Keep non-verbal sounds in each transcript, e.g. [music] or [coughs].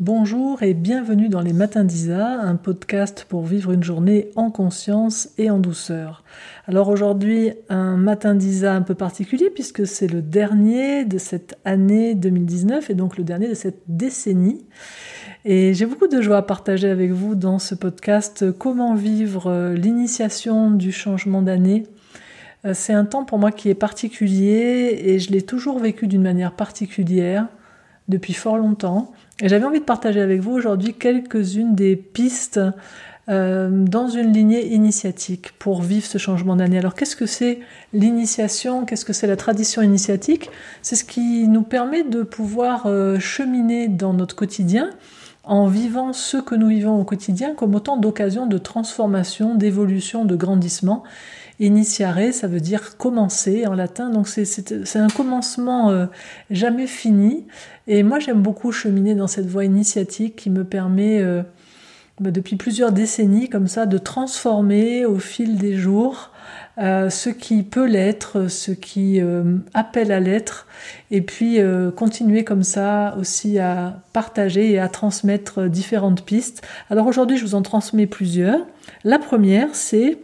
Bonjour et bienvenue dans les Matins d'Isa, un podcast pour vivre une journée en conscience et en douceur. Alors aujourd'hui, un Matin d'Isa un peu particulier puisque c'est le dernier de cette année 2019 et donc le dernier de cette décennie. Et j'ai beaucoup de joie à partager avec vous dans ce podcast comment vivre l'initiation du changement d'année. Euh, c'est un temps pour moi qui est particulier et je l'ai toujours vécu d'une manière particulière depuis fort longtemps. Et j'avais envie de partager avec vous aujourd'hui quelques-unes des pistes euh, dans une lignée initiatique pour vivre ce changement d'année. Alors qu'est-ce que c'est l'initiation? Qu'est-ce que c'est la tradition initiatique? C'est ce qui nous permet de pouvoir euh, cheminer dans notre quotidien en vivant ce que nous vivons au quotidien comme autant d'occasions de transformation, d'évolution, de grandissement. Initiare, ça veut dire commencer en latin, donc c'est un commencement euh, jamais fini. Et moi j'aime beaucoup cheminer dans cette voie initiatique qui me permet euh, bah, depuis plusieurs décennies comme ça de transformer au fil des jours euh, ce qui peut l'être, ce qui appelle à l'être, et puis continuer comme ça aussi à partager et à transmettre différentes pistes. Alors aujourd'hui, je vous en transmets plusieurs. La première, c'est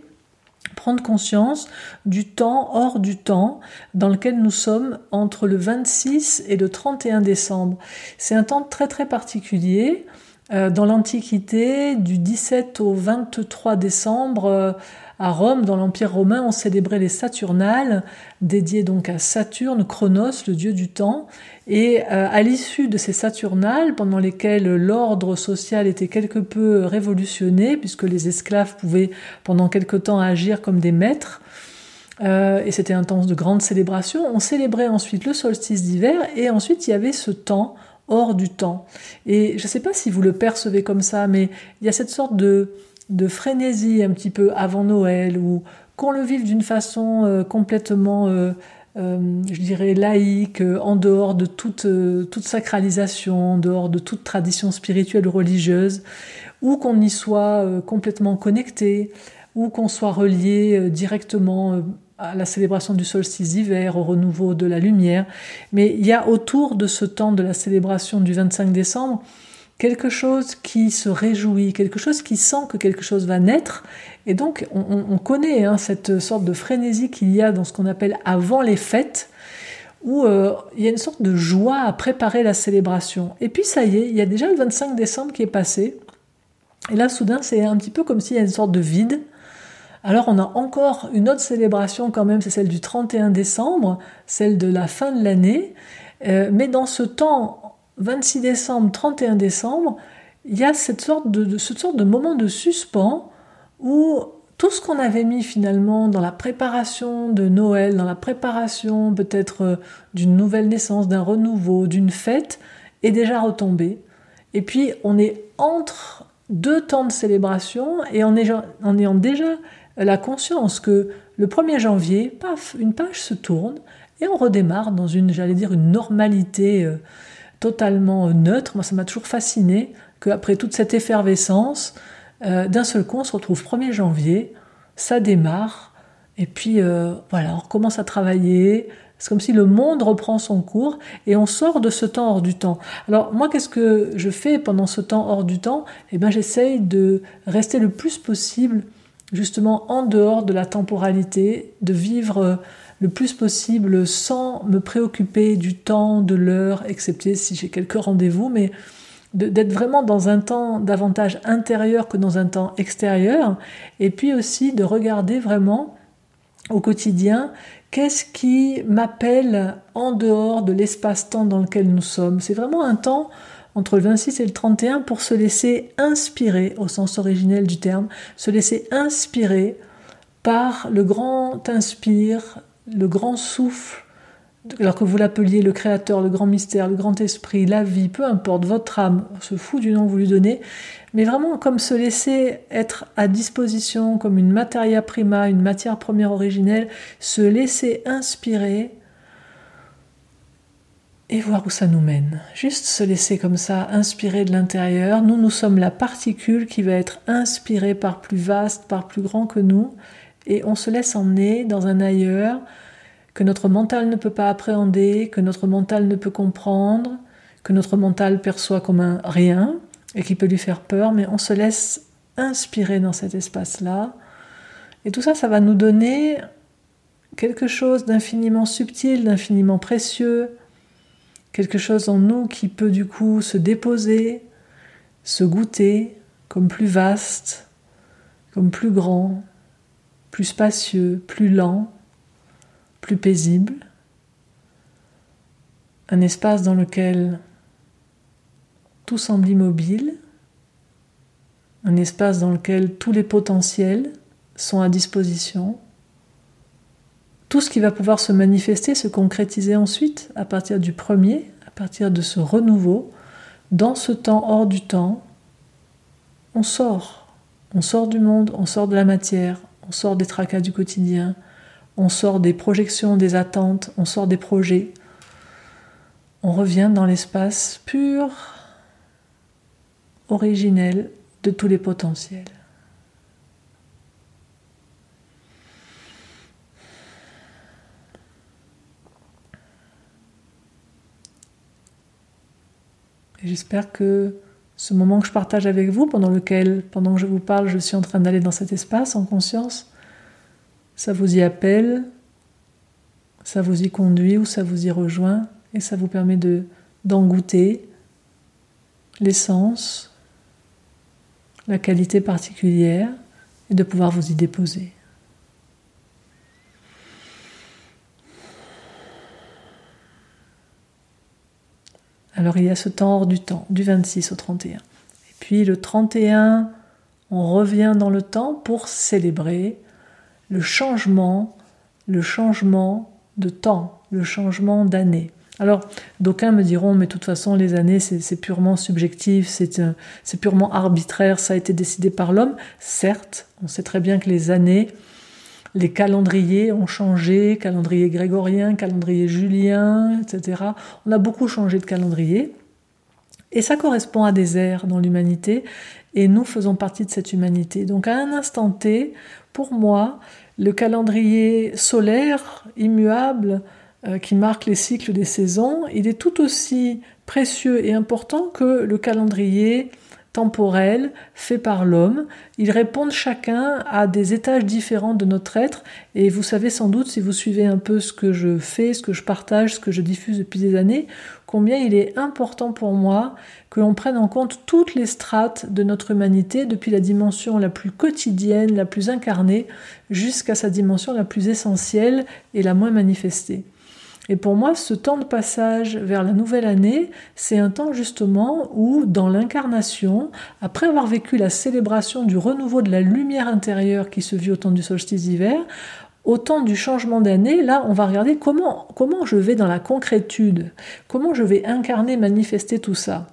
prendre conscience du temps hors du temps dans lequel nous sommes entre le 26 et le 31 décembre. C'est un temps très très particulier. Euh, dans l'Antiquité, du 17 au 23 décembre, euh, à Rome, dans l'Empire romain, on célébrait les Saturnales, dédiées donc à Saturne, Chronos, le dieu du temps. Et euh, à l'issue de ces Saturnales, pendant lesquelles l'ordre social était quelque peu révolutionné, puisque les esclaves pouvaient pendant quelque temps agir comme des maîtres, euh, et c'était un temps de grande célébration, on célébrait ensuite le solstice d'hiver, et ensuite il y avait ce temps hors du temps. Et je ne sais pas si vous le percevez comme ça, mais il y a cette sorte de de frénésie un petit peu avant Noël ou qu'on le vive d'une façon euh, complètement, euh, euh, je dirais, laïque, en dehors de toute, toute sacralisation, en dehors de toute tradition spirituelle ou religieuse, ou qu'on y soit complètement connecté, ou qu'on soit relié directement à la célébration du solstice d'hiver, au renouveau de la lumière. Mais il y a autour de ce temps de la célébration du 25 décembre, quelque chose qui se réjouit, quelque chose qui sent que quelque chose va naître. Et donc, on, connaît hein, cette sorte de frénésie qu'il y a dans ce qu'on appelle avant les fêtes, où euh, il y a une sorte de joie à préparer la célébration. Et puis, ça y est, il y a déjà le 25 décembre qui est passé. Et là, soudain, c'est un petit peu comme s'il y a une sorte de vide. Alors on a encore une autre célébration quand même, c'est celle du 31 décembre, celle de la fin de l'année. Euh, mais dans ce temps 26 décembre, 31 décembre, il y a cette sorte de, cette sorte de moment de suspens où tout ce qu'on avait mis finalement dans la préparation de Noël, dans la préparation peut-être euh, d'une nouvelle naissance, d'un renouveau, d'une fête, est déjà retombé. Et puis on est entre deux temps de célébration et en ayant déjà la conscience que le 1er janvier, paf, une page se tourne et on redémarre dans une, j'allais dire, une normalité euh, totalement neutre. Moi, ça m'a toujours fasciné qu'après toute cette effervescence, euh, d'un seul coup, on se retrouve 1er janvier, ça démarre, et puis euh, voilà, on recommence à travailler. C'est comme si le monde reprend son cours et on sort de ce temps hors du temps. Alors moi, qu'est-ce que je fais pendant ce temps hors du temps? Eh bien, j'essaye de rester le plus possible justement en dehors de la temporalité, de vivre le plus possible sans me préoccuper du temps, de l'heure, excepté si j'ai quelques rendez-vous, mais d'être vraiment dans un temps davantage intérieur que dans un temps extérieur, et puis aussi de regarder vraiment au quotidien qu'est-ce qui m'appelle en dehors de l'espace-temps dans lequel nous sommes. C'est vraiment un temps entre le 26 et le 31 pour se laisser inspirer au sens originel du terme, se laisser inspirer par le grand inspire le grand souffle, alors que vous l'appeliez le créateur, le grand mystère, le grand esprit, la vie, peu importe, votre âme, on se fout du nom que vous lui donnez, mais vraiment comme se laisser être à disposition comme une materia prima, une matière première originelle, se laisser inspirer et voir où ça nous mène. Juste se laisser comme ça inspirer de l'intérieur. Nous, nous sommes la particule qui va être inspirée par plus vaste, par plus grand que nous, et on se laisse emmener dans un ailleurs que notre mental ne peut pas appréhender, que notre mental ne peut comprendre, que notre mental perçoit comme un rien et qui peut lui faire peur, mais on se laisse inspirer dans cet espace-là. Et tout ça, ça va nous donner quelque chose d'infiniment subtil, d'infiniment précieux, quelque chose en nous qui peut du coup se déposer, se goûter comme plus vaste, comme plus grand, plus spacieux, plus lent, plus paisible, un espace dans lequel tout semble immobile, un espace dans lequel tous les potentiels sont à disposition, tout ce qui va pouvoir se manifester, se concrétiser ensuite à partir du premier, à partir de ce renouveau, dans ce temps hors du temps, on sort. On sort du monde, on sort de la matière, on sort des tracas du quotidien, on sort des projections, des attentes, on sort des projets. On revient dans l'espace pur, originel de tous les potentiels. J'espère que ce moment que je partage avec vous, pendant lequel, pendant que je vous parle, je suis en train d'aller dans cet espace en conscience, ça vous y appelle, ça vous y conduit ou ça vous y rejoint, et ça vous permet de d'en goûter l'essence, la qualité particulière, et de pouvoir vous y déposer. Alors il y a ce temps hors du temps, du 26 au 31. Et puis le 31, on revient dans le temps pour célébrer le changement, le changement de temps, le changement d'année. Alors, d'aucuns me diront, mais de toute façon, les années, c'est purement subjectif, c'est purement arbitraire, ça a été décidé par l'homme. Certes, on sait très bien que les années, les calendriers ont changé, calendrier grégorien, calendrier julien, etc. On a beaucoup changé de calendrier. Et ça correspond à des ères dans l'humanité, et nous faisons partie de cette humanité. Donc à un instant T, pour moi, le calendrier solaire, immuable, euh, qui marque les cycles des saisons, il est tout aussi précieux et important que le calendrier temporels faits par l'homme. Ils répondent chacun à des étages différents de notre être. Et vous savez sans doute, si vous suivez un peu ce que je fais, ce que je partage, ce que je diffuse depuis des années, combien il est important pour moi que l'on prenne en compte toutes les strates de notre humanité, depuis la dimension la plus quotidienne, la plus incarnée, jusqu'à sa dimension la plus essentielle et la moins manifestée. Et pour moi, ce temps de passage vers la nouvelle année, c'est un temps justement où, dans l'incarnation, après avoir vécu la célébration du renouveau de la lumière intérieure qui se vit au temps du solstice d'hiver, au temps du changement d'année, là, on va regarder comment, comment je vais dans la concrétude, comment je vais incarner, manifester tout ça.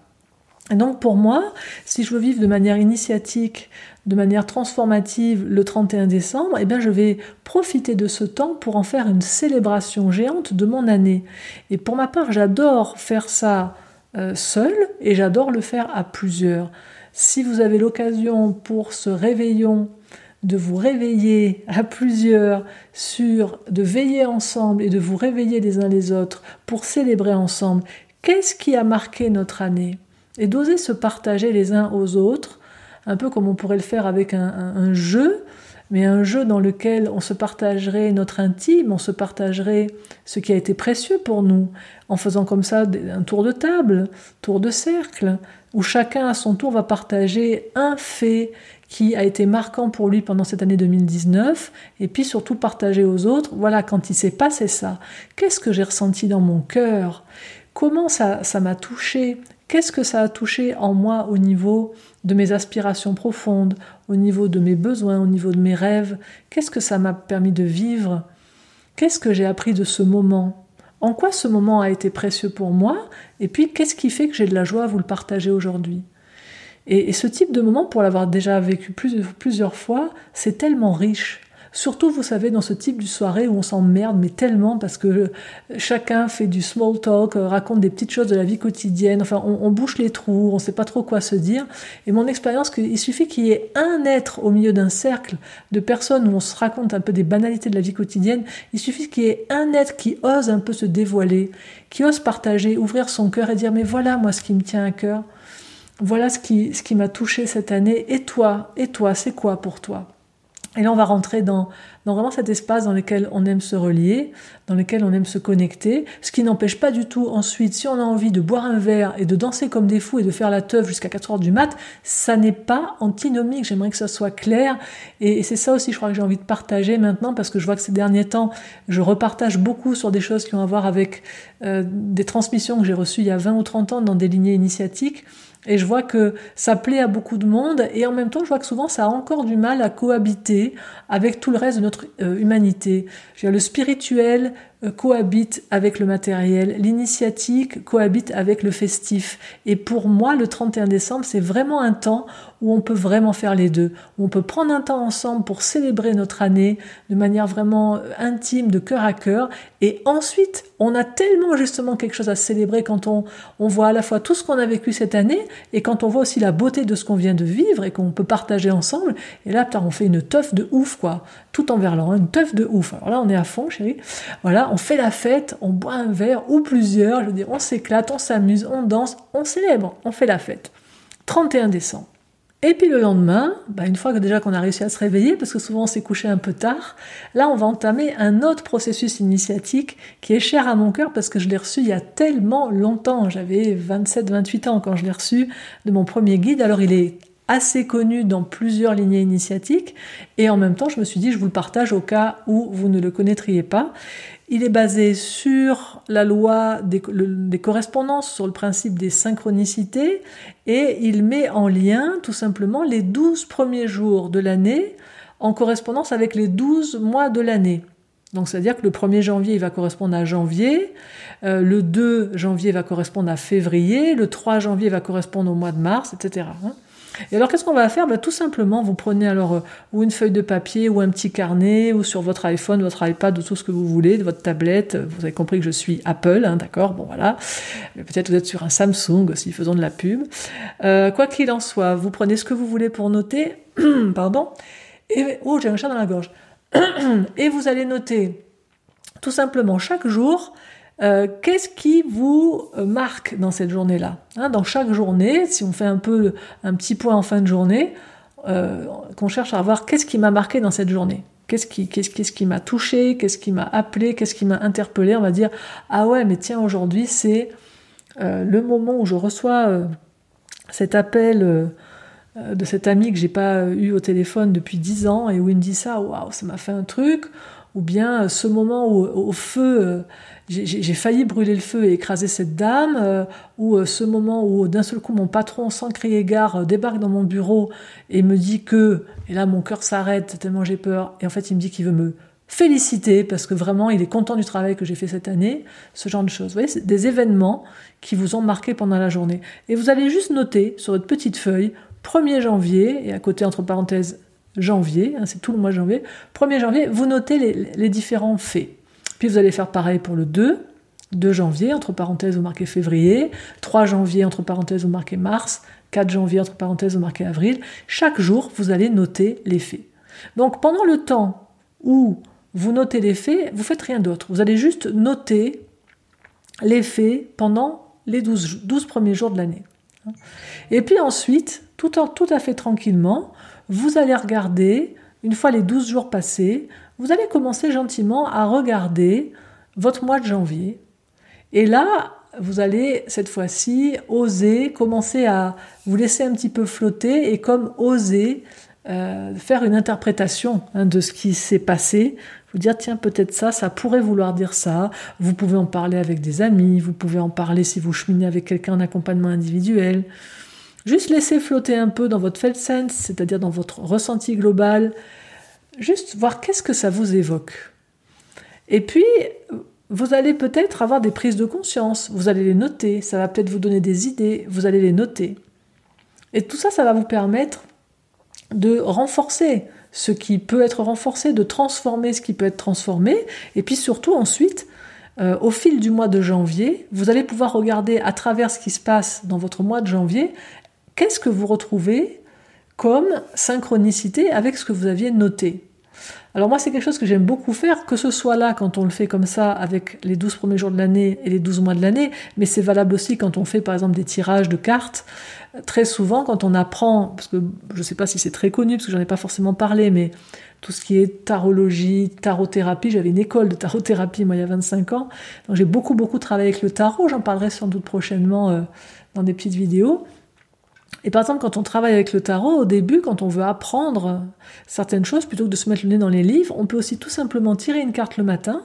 Et donc pour moi, si je veux vivre de manière initiatique, de manière transformative le 31 décembre, eh bien je vais profiter de ce temps pour en faire une célébration géante de mon année. Et pour ma part, j'adore faire ça euh, seul et j'adore le faire à plusieurs. Si vous avez l'occasion pour ce réveillon de vous réveiller à plusieurs sur de veiller ensemble et de vous réveiller les uns les autres pour célébrer ensemble, qu'est-ce qui a marqué notre année? Et d'oser se partager les uns aux autres, un peu comme on pourrait le faire avec un, jeu, mais un jeu dans lequel on se partagerait notre intime, on se partagerait ce qui a été précieux pour nous, en faisant comme ça un tour de table, tour de cercle, où chacun à son tour va partager un fait qui a été marquant pour lui pendant cette année 2019, et puis surtout partager aux autres, voilà, quand il s'est passé ça, qu'est-ce que j'ai ressenti dans mon cœur? Comment ça, m'a touché? Qu'est-ce que ça a touché en moi au niveau de mes aspirations profondes, au niveau de mes besoins, au niveau de mes rêves? Qu'est-ce que ça m'a permis de vivre? Qu'est-ce que j'ai appris de ce moment? En quoi ce moment a été précieux pour moi? Et puis, qu'est-ce qui fait que j'ai de la joie à vous le partager aujourd'hui? Et, ce type de moment, pour l'avoir déjà vécu plusieurs fois, c'est tellement riche. Surtout, vous savez, dans ce type de soirée où on s'emmerde, mais tellement parce que chacun fait du small talk, euh, raconte des petites choses de la vie quotidienne. Enfin, on, bouche les trous, on ne sait pas trop quoi se dire. Et mon expérience, il suffit qu'il y ait un être au milieu d'un cercle de personnes où on se raconte un peu des banalités de la vie quotidienne. Il suffit qu'il y ait un être qui ose un peu se dévoiler, qui ose partager, ouvrir son cœur et dire mais voilà moi ce qui me tient à cœur. Voilà ce qui, ce qui m'a touché cette année. Et toi, et toi, c'est quoi pour toi? Et là, on va rentrer dans, dans vraiment cet espace dans lequel on aime se relier, dans lequel on aime se connecter, ce qui n'empêche pas du tout ensuite, si on a envie de boire un verre et de danser comme des fous et de faire la teuf jusqu'à 4 heures du mat, ça n'est pas antinomique, j'aimerais que ça soit clair, et, c'est ça aussi, je crois que j'ai envie de partager maintenant, parce que je vois que ces derniers temps, je repartage beaucoup sur des choses qui ont à voir avec euh, des transmissions que j'ai reçues il y a 20 ou 30 ans dans des lignées initiatiques, et je vois que ça plaît à beaucoup de monde et en même temps, je vois que souvent ça a encore du mal à cohabiter avec tout le reste de notre euh, humanité. Le spirituel cohabite avec le matériel, l'initiatique cohabite avec le festif. Et pour moi, le 31 décembre, c'est vraiment un temps où on peut vraiment faire les deux, où on peut prendre un temps ensemble pour célébrer notre année de manière vraiment euh, intime, de cœur à cœur. Et ensuite, on a tellement justement quelque chose à célébrer quand on, on voit à la fois tout ce qu'on a vécu cette année et quand on voit aussi la beauté de ce qu'on vient de vivre et qu'on peut partager ensemble. Et là, on fait une teuf de ouf, quoi. Tout en verlan, une teuf de ouf. Alors là, on est à fond, chérie. Voilà, on fait la fête, on boit un verre ou plusieurs, je veux dire, on s'éclate, on s'amuse, on danse, on célèbre, on fait la fête. 31 décembre. Et puis le lendemain, bah une fois que déjà qu'on a réussi à se réveiller, parce que souvent on s'est couché un peu tard, là on va entamer un autre processus initiatique qui est cher à mon cœur parce que je l'ai reçu il y a tellement longtemps. J'avais 27-28 ans quand je l'ai reçu de mon premier guide. Alors il est assez connu dans plusieurs lignées initiatiques et en même temps je me suis dit je vous le partage au cas où vous ne le connaîtriez pas. Il est basé sur la loi des, correspondances, sur le principe des synchronicités, et il met en lien tout simplement les 12 premiers jours de l'année en correspondance avec les 12 mois de l'année. Donc c'est-à-dire que le 1er janvier, il va correspondre à janvier, euh, le 2 janvier va correspondre à février, le 3 janvier va correspondre au mois de mars, etc. Et alors, qu'est-ce qu'on va faire? Ben, Tout simplement, vous prenez alors euh, ou une feuille de papier ou un petit carnet ou sur votre iPhone, votre iPad ou tout ce que vous voulez, de votre tablette. Vous avez compris que je suis Apple, hein, d'accord? Bon, voilà. Peut-être vous êtes sur un Samsung aussi, faisons de la pub. Euh, quoi qu'il en soit, vous prenez ce que vous voulez pour noter. [coughs] Pardon. Et, oh, j'ai un chat dans la gorge. [coughs] et vous allez noter tout simplement chaque jour euh, qu'est-ce qui vous euh, marque dans cette journée-là hein, Dans chaque journée, si on fait un peu un petit point en fin de journée, euh, qu'on cherche à voir qu'est-ce qui m'a marqué dans cette journée. Qu'est-ce qui, qu'est-ce, qui m'a touché Qu'est-ce qui m'a appelé Qu'est-ce qui m'a interpellé On va dire ah ouais, mais tiens, aujourd'hui c'est le moment où je reçois cet appel de cet ami que j'ai pas eu au téléphone depuis dix ans et où il me dit ça, waouh, ça m'a fait un truc ou bien ce moment où au feu j'ai failli brûler le feu et écraser cette dame, euh, ou euh, ce moment où d'un seul coup mon patron, sans crier gare, euh, débarque dans mon bureau et me dit que, et là mon cœur s'arrête tellement j'ai peur, et en fait il me dit qu'il veut me féliciter parce que vraiment il est content du travail que j'ai fait cette année, ce genre de choses. Vous voyez, des événements qui vous ont marqué pendant la journée. Et vous allez juste noter sur votre petite feuille, 1er janvier, et à côté entre parenthèses janvier, hein, c'est tout le mois de janvier, 1er janvier, vous notez les différents faits. Puis vous allez faire pareil pour le 2, 2 janvier, entre parenthèses, vous marquez février, 3 janvier, entre parenthèses, vous marquez mars, 4 janvier, entre parenthèses, vous marquez avril. Chaque jour, vous allez noter les faits. Donc pendant le temps où vous notez les faits, vous faites rien d'autre. Vous allez juste noter les faits pendant les 12, 12 premiers jours de l'année. Et puis ensuite, tout à fait tranquillement, vous allez regarder, une fois les 12 jours passés, vous allez commencer gentiment à regarder votre mois de janvier. Et là, vous allez cette fois-ci oser commencer à vous laisser un petit peu flotter et comme oser euh, faire une interprétation hein, de ce qui s'est passé. Vous dire tiens peut-être ça, ça pourrait vouloir dire ça. Vous pouvez en parler avec des amis, vous pouvez en parler si vous cheminez avec quelqu'un en accompagnement individuel. Juste laisser flotter un peu dans votre felt sense, c'est-à-dire dans votre ressenti global, juste voir qu'est-ce que ça vous évoque. Et puis, vous allez peut-être avoir des prises de conscience, vous allez les noter, ça va peut-être vous donner des idées, vous allez les noter. Et tout ça, ça va vous permettre de renforcer ce qui peut être renforcé, de transformer ce qui peut être transformé, et puis surtout ensuite, euh, au fil du mois de janvier, vous allez pouvoir regarder à travers ce qui se passe dans votre mois de janvier, qu'est-ce que vous retrouvez comme synchronicité avec ce que vous aviez noté? Alors moi, c'est quelque chose que j'aime beaucoup faire, que ce soit là quand on le fait comme ça avec les 12 premiers jours de l'année et les 12 mois de l'année, mais c'est valable aussi quand on fait par exemple des tirages de cartes. Très souvent, quand on apprend, parce que je ne sais pas si c'est très connu, parce que j'en ai pas forcément parlé, mais tout ce qui est tarologie, tarothérapie, j'avais une école de tarothérapie moi il y a 25 ans, donc j'ai beaucoup beaucoup travaillé avec le tarot, j'en parlerai sans doute prochainement euh, dans des petites vidéos. Et par exemple, quand on travaille avec le tarot, au début, quand on veut apprendre certaines choses, plutôt que de se mettre le nez dans les livres, on peut aussi tout simplement tirer une carte le matin,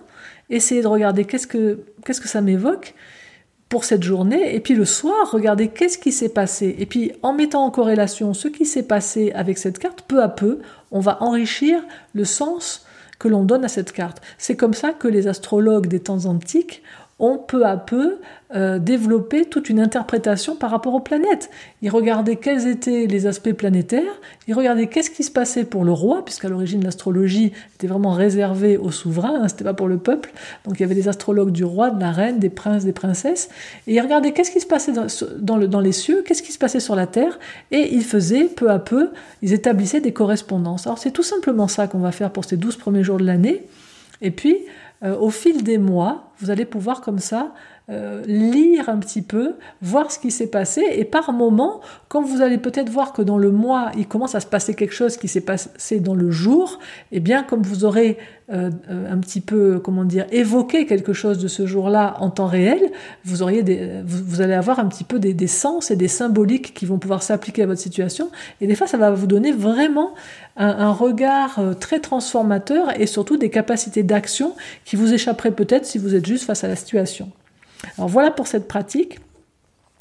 essayer de regarder qu'est-ce que, qu'est-ce que ça m'évoque pour cette journée, et puis le soir, regarder qu'est-ce qui s'est passé. Et puis, en mettant en corrélation ce qui s'est passé avec cette carte, peu à peu, on va enrichir le sens que l'on donne à cette carte. C'est comme ça que les astrologues des temps antiques ont peu à peu euh, développé toute une interprétation par rapport aux planètes. Ils regardaient quels étaient les aspects planétaires, ils regardaient qu'est-ce qui se passait pour le roi, puisqu'à l'origine l'astrologie était vraiment réservée aux souverains, hein, c'était pas pour le peuple. Donc il y avait des astrologues du roi, de la reine, des princes, des princesses, et ils regardaient qu'est-ce qui se passait dans, le, dans les cieux, qu'est-ce qui se passait sur la terre, et ils faisaient peu à peu, ils établissaient des correspondances. Alors c'est tout simplement ça qu'on va faire pour ces douze premiers jours de l'année. Et puis, euh, au fil des mois, vous allez pouvoir comme ça euh, lire un petit peu, voir ce qui s'est passé, et par moment, quand vous allez peut-être voir que dans le mois, il commence à se passer quelque chose qui s'est passé dans le jour, eh bien, comme vous aurez euh, euh, un petit peu, comment dire, évoqué quelque chose de ce jour-là en temps réel, vous auriez des, vous, allez avoir un petit peu des, des, sens et des symboliques qui vont pouvoir s'appliquer à votre situation, et des fois, ça va vous donner vraiment un, un regard très transformateur et surtout des capacités d'action qui vous échapperaient peut-être si vous êtes juste face à la situation. Alors voilà pour cette pratique.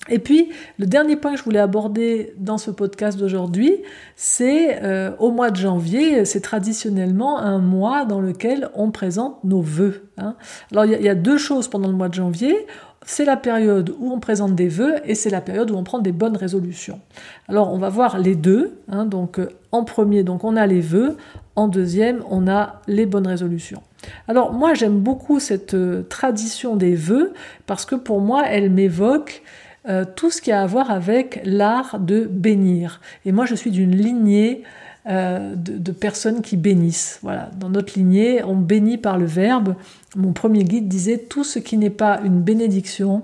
Et puis, le dernier point que je voulais aborder dans ce podcast d'aujourd'hui, c'est euh, au mois de janvier, c'est traditionnellement un mois dans lequel on présente nos vœux. Hein. Alors, il y, a deux choses pendant le mois de janvier. C'est la période où on présente des vœux et c'est la période où on prend des bonnes résolutions. Alors, on va voir les deux. Hein. donc, euh, en premier, donc on a les vœux. En deuxième, on a les bonnes résolutions. Alors moi j'aime beaucoup cette euh, tradition des vœux parce que pour moi elle m'évoque euh, tout ce qui a à voir avec l'art de bénir. Et moi je suis d'une lignée de, de, personnes qui bénissent. Voilà, dans notre lignée on bénit par le verbe. Mon premier guide disait tout ce qui n'est pas une bénédiction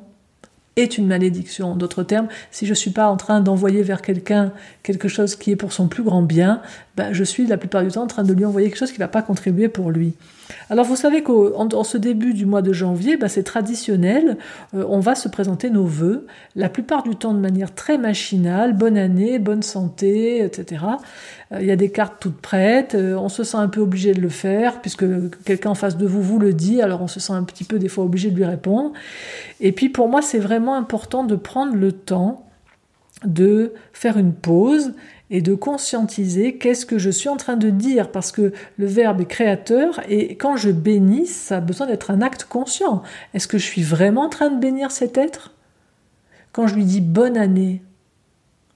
est une malédiction. D'autres termes, si je ne suis pas en train d'envoyer vers quelqu'un quelque chose qui est pour son plus grand bien, ben, je suis la plupart du temps en train de lui envoyer quelque chose qui ne va pas contribuer pour lui. Alors vous savez qu'en ce début du mois de janvier, ben, c'est traditionnel, euh, on va se présenter nos vœux, la plupart du temps de manière très machinale, bonne année, bonne santé, etc. Euh, il y a des cartes toutes prêtes, euh, on se sent un peu obligé de le faire, puisque quelqu'un en face de vous vous le dit, alors on se sent un petit peu des fois obligé de lui répondre. Et puis pour moi, c'est vraiment important de prendre le temps de faire une pause et de conscientiser qu'est-ce que je suis en train de dire, parce que le verbe est créateur, et quand je bénis, ça a besoin d'être un acte conscient. Est-ce que je suis vraiment en train de bénir cet être? Quand je lui dis bonne année,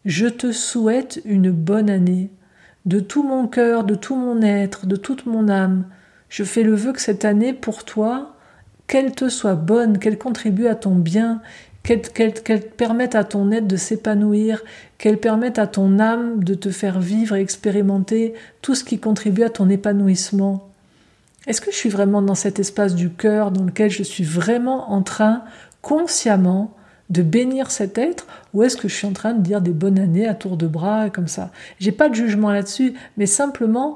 je te souhaite une bonne année, de tout mon cœur, de tout mon être, de toute mon âme, je fais le vœu que cette année, pour toi, qu'elle te soit bonne, qu'elle contribue à ton bien, qu'elle permette à ton être de s'épanouir, qu'elle permette à ton âme de te faire vivre et expérimenter tout ce qui contribue à ton épanouissement. Est-ce que je suis vraiment dans cet espace du cœur dans lequel je suis vraiment en train, consciemment, de bénir cet être ou est-ce que je suis en train de dire des bonnes années à tour de bras comme ça? J'ai pas de jugement là-dessus, mais simplement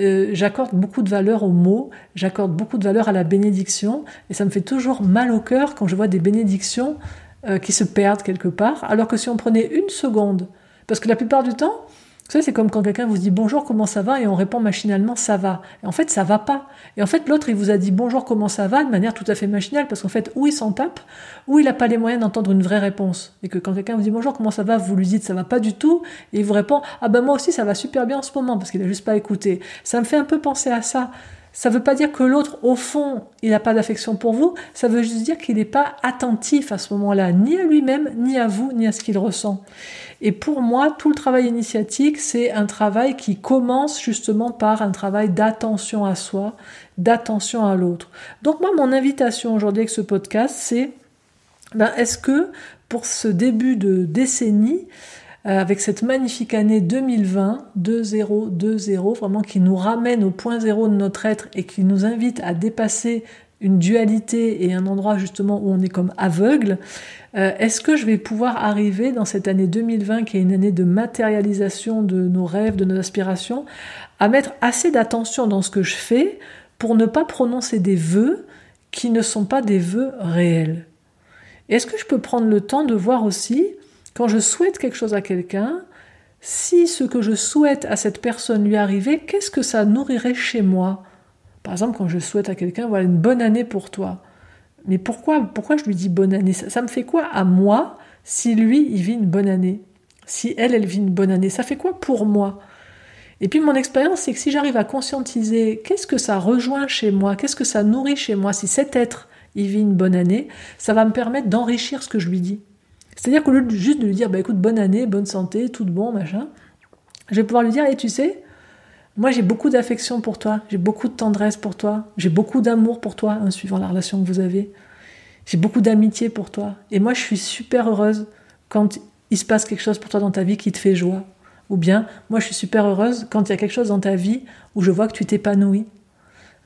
euh, j'accorde beaucoup de valeur aux mots, j'accorde beaucoup de valeur à la bénédiction, et ça me fait toujours mal au cœur quand je vois des bénédictions euh, qui se perdent quelque part, alors que si on prenait une seconde, parce que la plupart du temps, vous savez, c'est comme quand quelqu'un vous dit bonjour, comment ça va, et on répond machinalement ça va. Et en fait, ça va pas. Et en fait, l'autre, il vous a dit bonjour, comment ça va, de manière tout à fait machinale, parce qu'en fait, ou il s'en tape, ou il n'a pas les moyens d'entendre une vraie réponse. Et que quand quelqu'un vous dit bonjour, comment ça va, vous lui dites ça va pas du tout, et il vous répond ah ben moi aussi ça va super bien en ce moment, parce qu'il a juste pas écouté. Ça me fait un peu penser à ça. Ça ne veut pas dire que l'autre, au fond, il n'a pas d'affection pour vous, ça veut juste dire qu'il n'est pas attentif à ce moment-là, ni à lui-même, ni à vous, ni à ce qu'il ressent. Et pour moi, tout le travail initiatique, c'est un travail qui commence justement par un travail d'attention à soi, d'attention à l'autre. Donc moi, mon invitation aujourd'hui avec ce podcast, c'est ben, est-ce que pour ce début de décennie, avec cette magnifique année 2020, 2-0, vraiment qui nous ramène au point zéro de notre être et qui nous invite à dépasser une dualité et un endroit justement où on est comme aveugle, euh, est-ce que je vais pouvoir arriver dans cette année 2020, qui est une année de matérialisation de nos rêves, de nos aspirations, à mettre assez d'attention dans ce que je fais pour ne pas prononcer des vœux qui ne sont pas des vœux réels? Est-ce que je peux prendre le temps de voir aussi, quand je souhaite quelque chose à quelqu'un, si ce que je souhaite à cette personne lui arrivait, qu'est-ce que ça nourrirait chez moi? Par exemple, quand je souhaite à quelqu'un, voilà, une bonne année pour toi. Mais pourquoi, pourquoi je lui dis bonne année? Ça, me fait quoi à moi si lui, il vit une bonne année? Si elle, elle vit une bonne année? Ça fait quoi pour moi? Et puis mon expérience, c'est que si j'arrive à conscientiser qu'est-ce que ça rejoint chez moi, qu'est-ce que ça nourrit chez moi, si cet être, il vit une bonne année, ça va me permettre d'enrichir ce que je lui dis. C'est-à-dire qu'au lieu de juste de lui dire, bah écoute, bonne année, bonne santé, tout de bon, machin, je vais pouvoir lui dire, et tu sais, moi, j'ai beaucoup d'affection pour toi, j'ai beaucoup de tendresse pour toi, j'ai beaucoup d'amour pour toi, hein, suivant la relation que vous avez. J'ai beaucoup d'amitié pour toi. Et moi, je suis super heureuse quand il se passe quelque chose pour toi dans ta vie qui te fait joie. Ou bien, moi, je suis super heureuse quand il y a quelque chose dans ta vie où je vois que tu t'épanouis.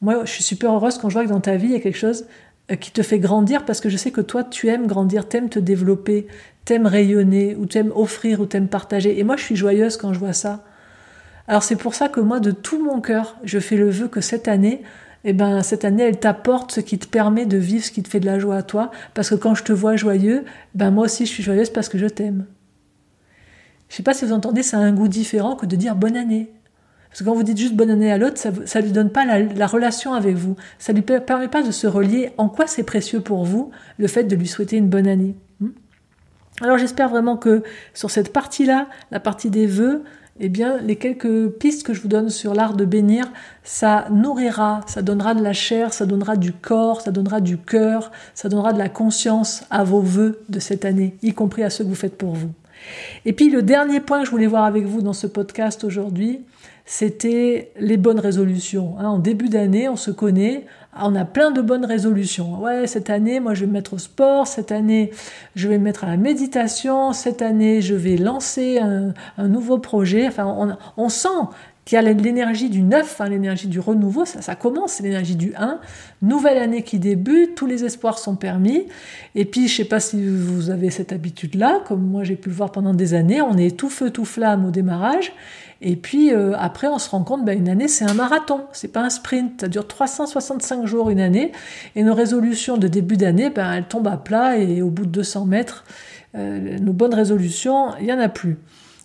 Moi, je suis super heureuse quand je vois que dans ta vie, il y a quelque chose qui te fait grandir parce que je sais que toi, tu aimes grandir, t'aimes te développer, t'aimes rayonner, ou t'aimes offrir, ou t'aimes partager. Et moi, je suis joyeuse quand je vois ça. Alors c'est pour ça que moi, de tout mon cœur, je fais le vœu que cette année, eh ben, cette année, elle t'apporte ce qui te permet de vivre ce qui te fait de la joie à toi. Parce que quand je te vois joyeux, ben moi aussi, je suis joyeuse parce que je t'aime. Je sais pas si vous entendez, ça a un goût différent que de dire bonne année. Parce que quand vous dites juste bonne année à l'autre, ça ne lui donne pas la, relation avec vous. Ça ne lui permet pas de se relier. En quoi c'est précieux pour vous, le fait de lui souhaiter une bonne année? Hmm? Alors j'espère vraiment que sur cette partie-là, la partie des vœux, eh bien, les quelques pistes que je vous donne sur l'art de bénir, ça nourrira, ça donnera de la chair, ça donnera du corps, ça donnera du cœur, ça donnera de la conscience à vos vœux de cette année, y compris à ceux que vous faites pour vous. Et puis le dernier point que je voulais voir avec vous dans ce podcast aujourd'hui, c'était les bonnes résolutions. Hein. En début d'année, on se connaît, on a plein de bonnes résolutions. Ouais, cette année, moi, je vais me mettre au sport. Cette année, je vais me mettre à la méditation. Cette année, je vais lancer un, nouveau projet. Enfin, on, sent qu'il y a l'énergie du neuf, hein, l'énergie du renouveau, ça, commence, l'énergie du 1. Nouvelle année qui débute, tous les espoirs sont permis. Et puis, je sais pas si vous avez cette habitude-là, comme moi j'ai pu le voir pendant des années, on est tout feu, tout flamme au démarrage. Et puis euh, après, on se rend compte, ben, une année, c'est un marathon, c'est pas un sprint. Ça dure 365 jours une année. Et nos résolutions de début d'année, ben, elles tombent à plat et au bout de 200 mètres, euh, nos bonnes résolutions, il n'y en a plus.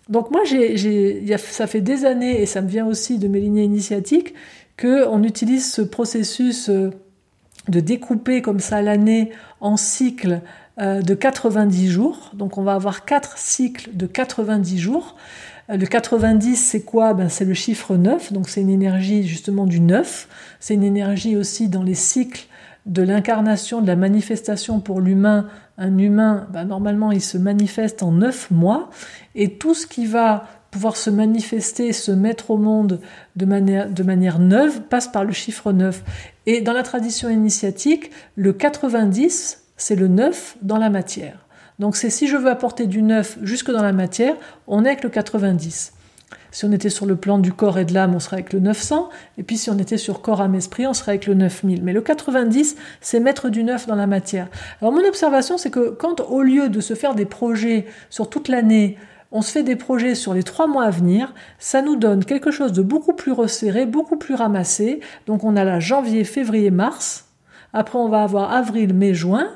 Donc moi, j'ai, ça fait des années, et ça me vient aussi de mes lignées initiatiques, qu'on utilise ce processus euh, de découper comme ça l'année en cycles de 90 jours. Donc on va avoir quatre cycles de 90 jours. Le 90, c'est quoi? Ben, C'est le chiffre 9, donc c'est une énergie justement du 9. C'est une énergie aussi dans les cycles de l'incarnation, de la manifestation pour l'humain. Un humain, ben, normalement, il se manifeste en 9 mois. Et tout ce qui va pouvoir se manifester, se mettre au monde de manière, de manière neuve, passe par le chiffre 9. Et dans la tradition initiatique, le 90, c'est le 9 dans la matière. Donc c'est si je veux apporter du neuf jusque dans la matière, on est avec le 90. Si on était sur le plan du corps et de l'âme, on serait avec le 900. Et puis si on était sur corps, âme, esprit, on serait avec le 9000. Mais le 90, c'est mettre du neuf dans la matière. Alors mon observation, c'est que quand au lieu de se faire des projets sur toute l'année, on se fait des projets sur les trois mois à venir, ça nous donne quelque chose de beaucoup plus resserré, beaucoup plus ramassé. Donc on a là janvier, février, mars. Après on va avoir avril, mai, juin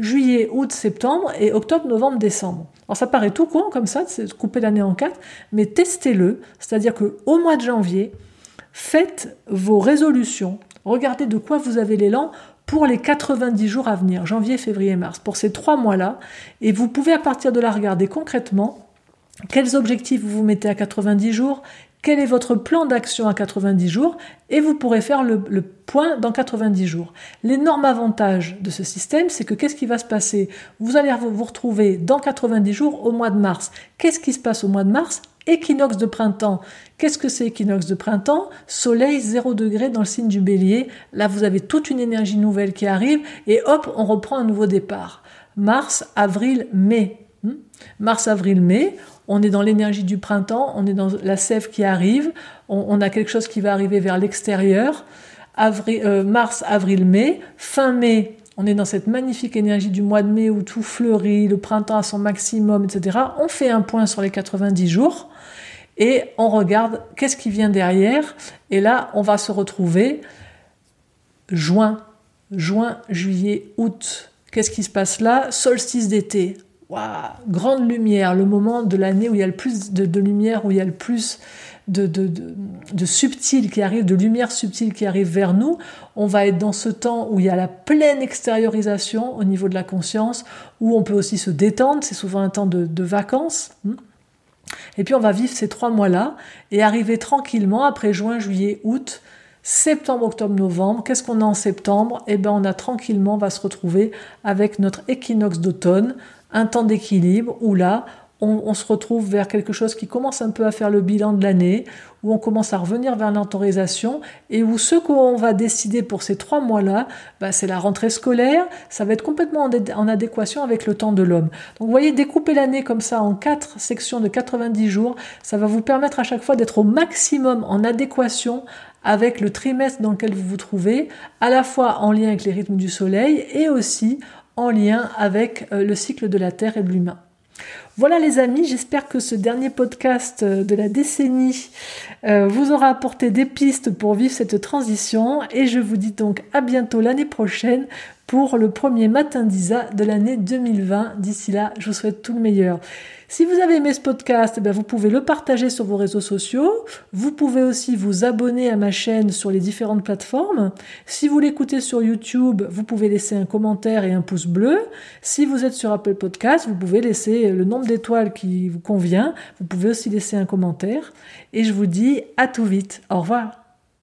juillet, août, septembre et octobre, novembre, décembre. Alors ça paraît tout con comme ça, de couper l'année en quatre, mais testez-le, c'est-à-dire que au mois de janvier, faites vos résolutions, regardez de quoi vous avez l'élan pour les 90 jours à venir, janvier, février, mars, pour ces trois mois-là, et vous pouvez à partir de là regarder concrètement quels objectifs vous vous mettez à 90 jours, quel est votre plan d'action à 90 jours et vous pourrez faire le, point dans 90 jours. L'énorme avantage de ce système, c'est que qu'est-ce qui va se passer? Vous allez vous retrouver dans 90 jours au mois de mars. Qu'est-ce qui se passe au mois de mars? Équinoxe de printemps. Qu'est-ce que c'est équinoxe de printemps? Soleil 0 degré dans le signe du bélier. Là, vous avez toute une énergie nouvelle qui arrive et hop, on reprend un nouveau départ. Mars, avril, mai. Hmm? Mars, avril, mai, on est dans l'énergie du printemps, on est dans la sève qui arrive, on, a quelque chose qui va arriver vers l'extérieur. Euh, mars, avril, mai. Fin mai, on est dans cette magnifique énergie du mois de mai où tout fleurit, le printemps à son maximum, etc. On fait un point sur les 90 jours et on regarde qu'est-ce qui vient derrière. Et là, on va se retrouver juin, juin, juillet, août. Qu'est-ce qui se passe là? Solstice d'été grande lumière, le moment de l'année où il y a le plus de, lumière, où il y a le plus de, de, subtil qui arrive, de lumière subtile qui arrive vers nous, on va être dans ce temps où il y a la pleine extériorisation au niveau de la conscience, où on peut aussi se détendre, c'est souvent un temps de, vacances. Hmm. Et puis on va vivre ces trois mois-là et arriver tranquillement après juin, juillet, août, septembre, octobre, novembre. Qu'est-ce qu'on a en septembre? Eh bien on a tranquillement, on va se retrouver avec notre équinoxe d'automne, un temps d'équilibre où là, on, se retrouve vers quelque chose qui commence un peu à faire le bilan de l'année, où on commence à revenir vers l'autorisation et où ce qu'on va décider pour ces trois mois-là, bah, c'est la rentrée scolaire, ça va être complètement en, adéquation avec le temps de l'homme. Donc vous voyez, découper l'année comme ça en quatre sections de 90 jours, ça va vous permettre à chaque fois d'être au maximum en adéquation avec le trimestre dans lequel vous vous trouvez, à la fois en lien avec les rythmes du soleil et aussi en lien avec euh, le cycle de la Terre et de l'humain. Voilà les amis, j'espère que ce dernier podcast euh, de la décennie euh, vous aura apporté des pistes pour vivre cette transition et je vous dis donc à bientôt l'année prochaine pour le premier matin d'Isa de l'année 2020. D'ici là, je vous souhaite tout le meilleur. Si vous avez aimé ce podcast, eh vous pouvez le partager sur vos réseaux sociaux. Vous pouvez aussi vous abonner à ma chaîne sur les différentes plateformes. Si vous l'écoutez sur YouTube, vous pouvez laisser un commentaire et un pouce bleu. Si vous êtes sur Apple Podcast, vous pouvez laisser le nombre d'étoiles qui vous convient. Vous pouvez aussi laisser un commentaire. Et je vous dis à tout vite. Au revoir.